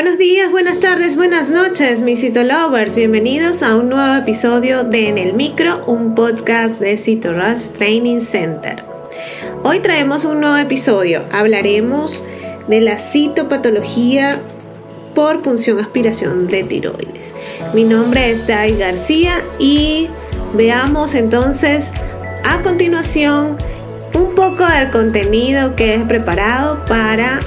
Buenos días, buenas tardes, buenas noches, mis Citolovers. Bienvenidos a un nuevo episodio de En el Micro, un podcast de CitoRush Training Center. Hoy traemos un nuevo episodio. Hablaremos de la citopatología por punción aspiración de tiroides. Mi nombre es Dai García y veamos entonces a continuación un poco del contenido que he preparado para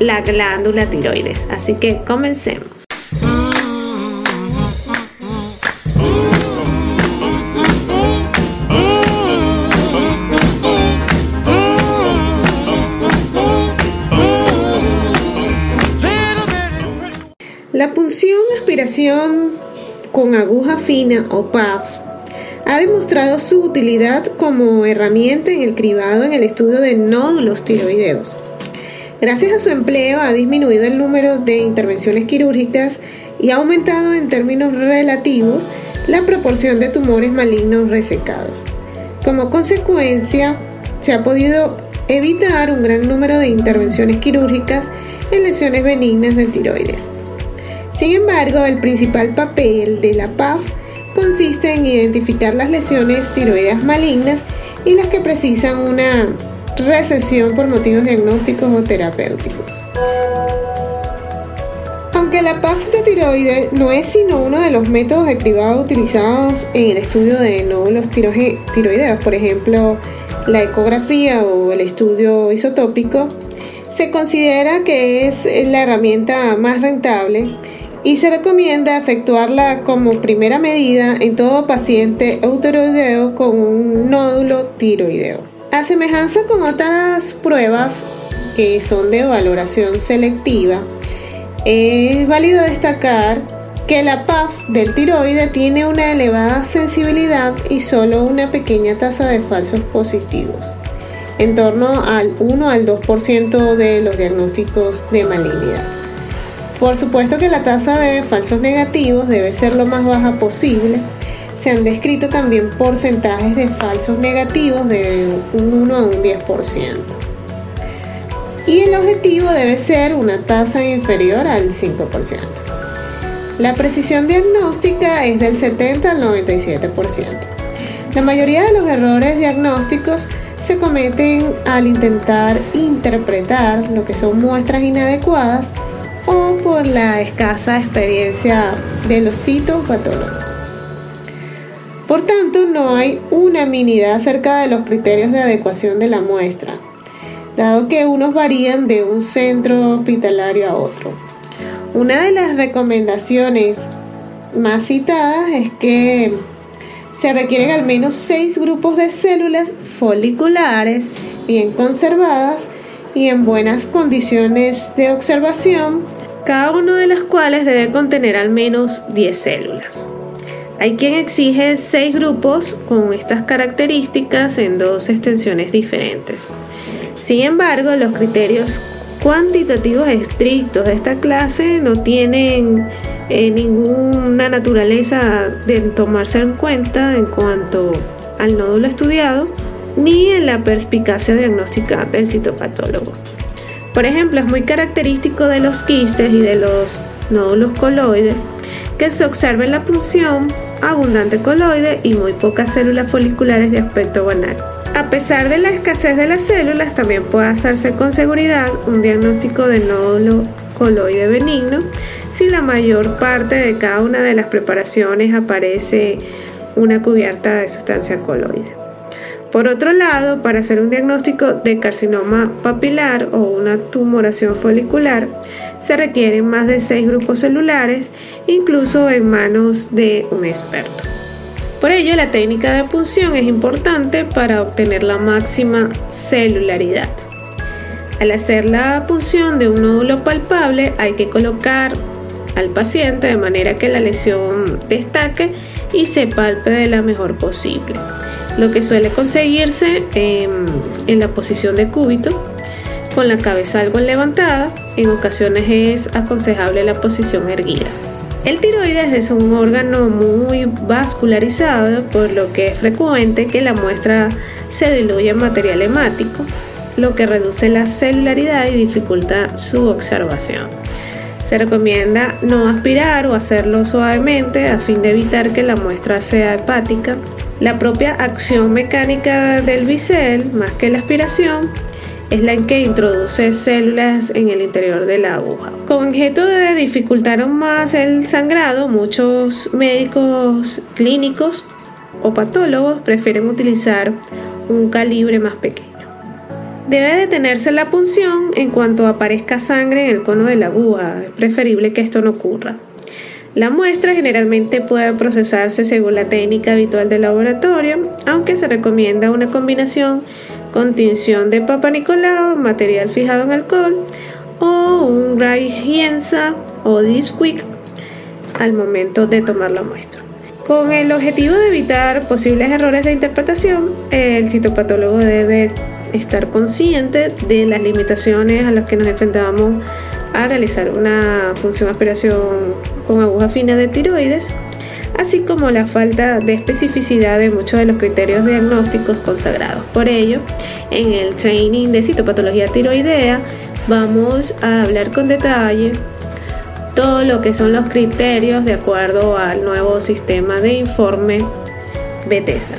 la glándula tiroides. Así que comencemos. La punción aspiración con aguja fina o PAF ha demostrado su utilidad como herramienta en el cribado en el estudio de nódulos tiroideos. Gracias a su empleo ha disminuido el número de intervenciones quirúrgicas y ha aumentado en términos relativos la proporción de tumores malignos resecados. Como consecuencia, se ha podido evitar un gran número de intervenciones quirúrgicas en lesiones benignas de tiroides. Sin embargo, el principal papel de la PAF consiste en identificar las lesiones tiroides malignas y las que precisan una recesión por motivos diagnósticos o terapéuticos. Aunque la PAF de tiroides no es sino uno de los métodos de utilizados en el estudio de nódulos tiroideos, por ejemplo, la ecografía o el estudio isotópico, se considera que es la herramienta más rentable y se recomienda efectuarla como primera medida en todo paciente eutiroideo con un nódulo tiroideo. A semejanza con otras pruebas que son de valoración selectiva, es válido destacar que la PAF del tiroide tiene una elevada sensibilidad y solo una pequeña tasa de falsos positivos, en torno al 1 al 2% de los diagnósticos de malignidad. Por supuesto que la tasa de falsos negativos debe ser lo más baja posible se han descrito también porcentajes de falsos negativos de un 1 a un 10%. Y el objetivo debe ser una tasa inferior al 5%. La precisión diagnóstica es del 70 al 97%. La mayoría de los errores diagnósticos se cometen al intentar interpretar lo que son muestras inadecuadas o por la escasa experiencia de los citopatólogos. Por tanto, no hay unanimidad acerca de los criterios de adecuación de la muestra, dado que unos varían de un centro hospitalario a otro. Una de las recomendaciones más citadas es que se requieren al menos seis grupos de células foliculares bien conservadas y en buenas condiciones de observación, cada una de las cuales debe contener al menos 10 células. Hay quien exige seis grupos con estas características en dos extensiones diferentes. Sin embargo, los criterios cuantitativos estrictos de esta clase no tienen eh, ninguna naturaleza de tomarse en cuenta en cuanto al nódulo estudiado ni en la perspicacia diagnóstica del citopatólogo. Por ejemplo, es muy característico de los quistes y de los nódulos coloides que se observe la punción, abundante coloide y muy pocas células foliculares de aspecto banal. A pesar de la escasez de las células, también puede hacerse con seguridad un diagnóstico de nódulo coloide benigno si la mayor parte de cada una de las preparaciones aparece una cubierta de sustancia coloide. Por otro lado, para hacer un diagnóstico de carcinoma papilar o una tumoración folicular, se requieren más de seis grupos celulares, incluso en manos de un experto. Por ello, la técnica de punción es importante para obtener la máxima celularidad. Al hacer la punción de un nódulo palpable, hay que colocar al paciente de manera que la lesión destaque y se palpe de la mejor posible lo que suele conseguirse en, la posición de cúbito, con la cabeza algo levantada, en ocasiones es aconsejable la posición erguida. El tiroides es un órgano muy vascularizado, por lo que es frecuente que la muestra se diluya en material hemático, lo que reduce la celularidad y dificulta su observación. Se recomienda no aspirar o hacerlo suavemente a fin de evitar que la muestra sea hepática. La propia acción mecánica del bisel, más que la aspiración, es la que introduce células en el interior de la aguja. Con objeto de dificultar aún más el sangrado, muchos médicos clínicos o patólogos prefieren utilizar un calibre más pequeño. Debe detenerse la punción en cuanto aparezca sangre en el cono de la aguja. Es preferible que esto no ocurra. La muestra generalmente puede procesarse según la técnica habitual del laboratorio, aunque se recomienda una combinación con tinción de Papa Nicolau, material fijado en alcohol, o un Gienza o Disquick al momento de tomar la muestra. Con el objetivo de evitar posibles errores de interpretación, el citopatólogo debe estar consciente de las limitaciones a las que nos enfrentamos a realizar una función aspiración con aguja fina de tiroides, así como la falta de especificidad de muchos de los criterios diagnósticos consagrados. Por ello, en el training de citopatología tiroidea vamos a hablar con detalle todo lo que son los criterios de acuerdo al nuevo sistema de informe Bethesda.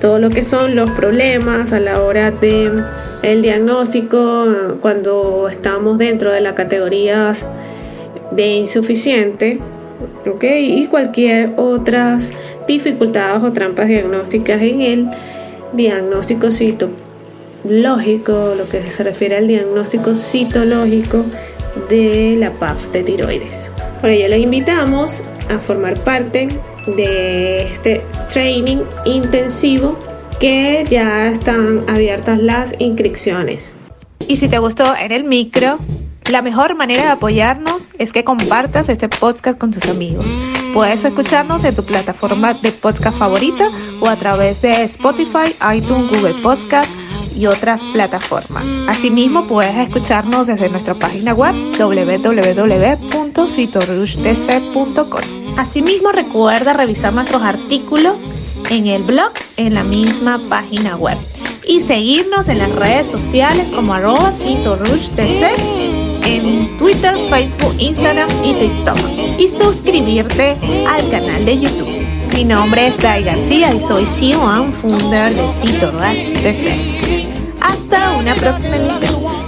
Todo lo que son los problemas a la hora de el diagnóstico cuando estamos dentro de las categorías de insuficiente, ¿ok? Y cualquier otras dificultades o trampas diagnósticas en el diagnóstico citológico, lo que se refiere al diagnóstico citológico de la PAF de tiroides. Por ello les invitamos a formar parte de este training intensivo que ya están abiertas las inscripciones. Y si te gustó en el micro, la mejor manera de apoyarnos es que compartas este podcast con tus amigos. Puedes escucharnos en tu plataforma de podcast favorita o a través de Spotify, iTunes, Google Podcast y otras plataformas. Asimismo, puedes escucharnos desde nuestra página web www.citorushdc.com. Asimismo, recuerda revisar nuestros artículos en el blog en la misma página web y seguirnos en las redes sociales como arroba en Twitter, Facebook, Instagram y TikTok y suscribirte al canal de YouTube. Mi nombre es Dai García y soy CEO and founder de Cito Hasta una próxima emisión.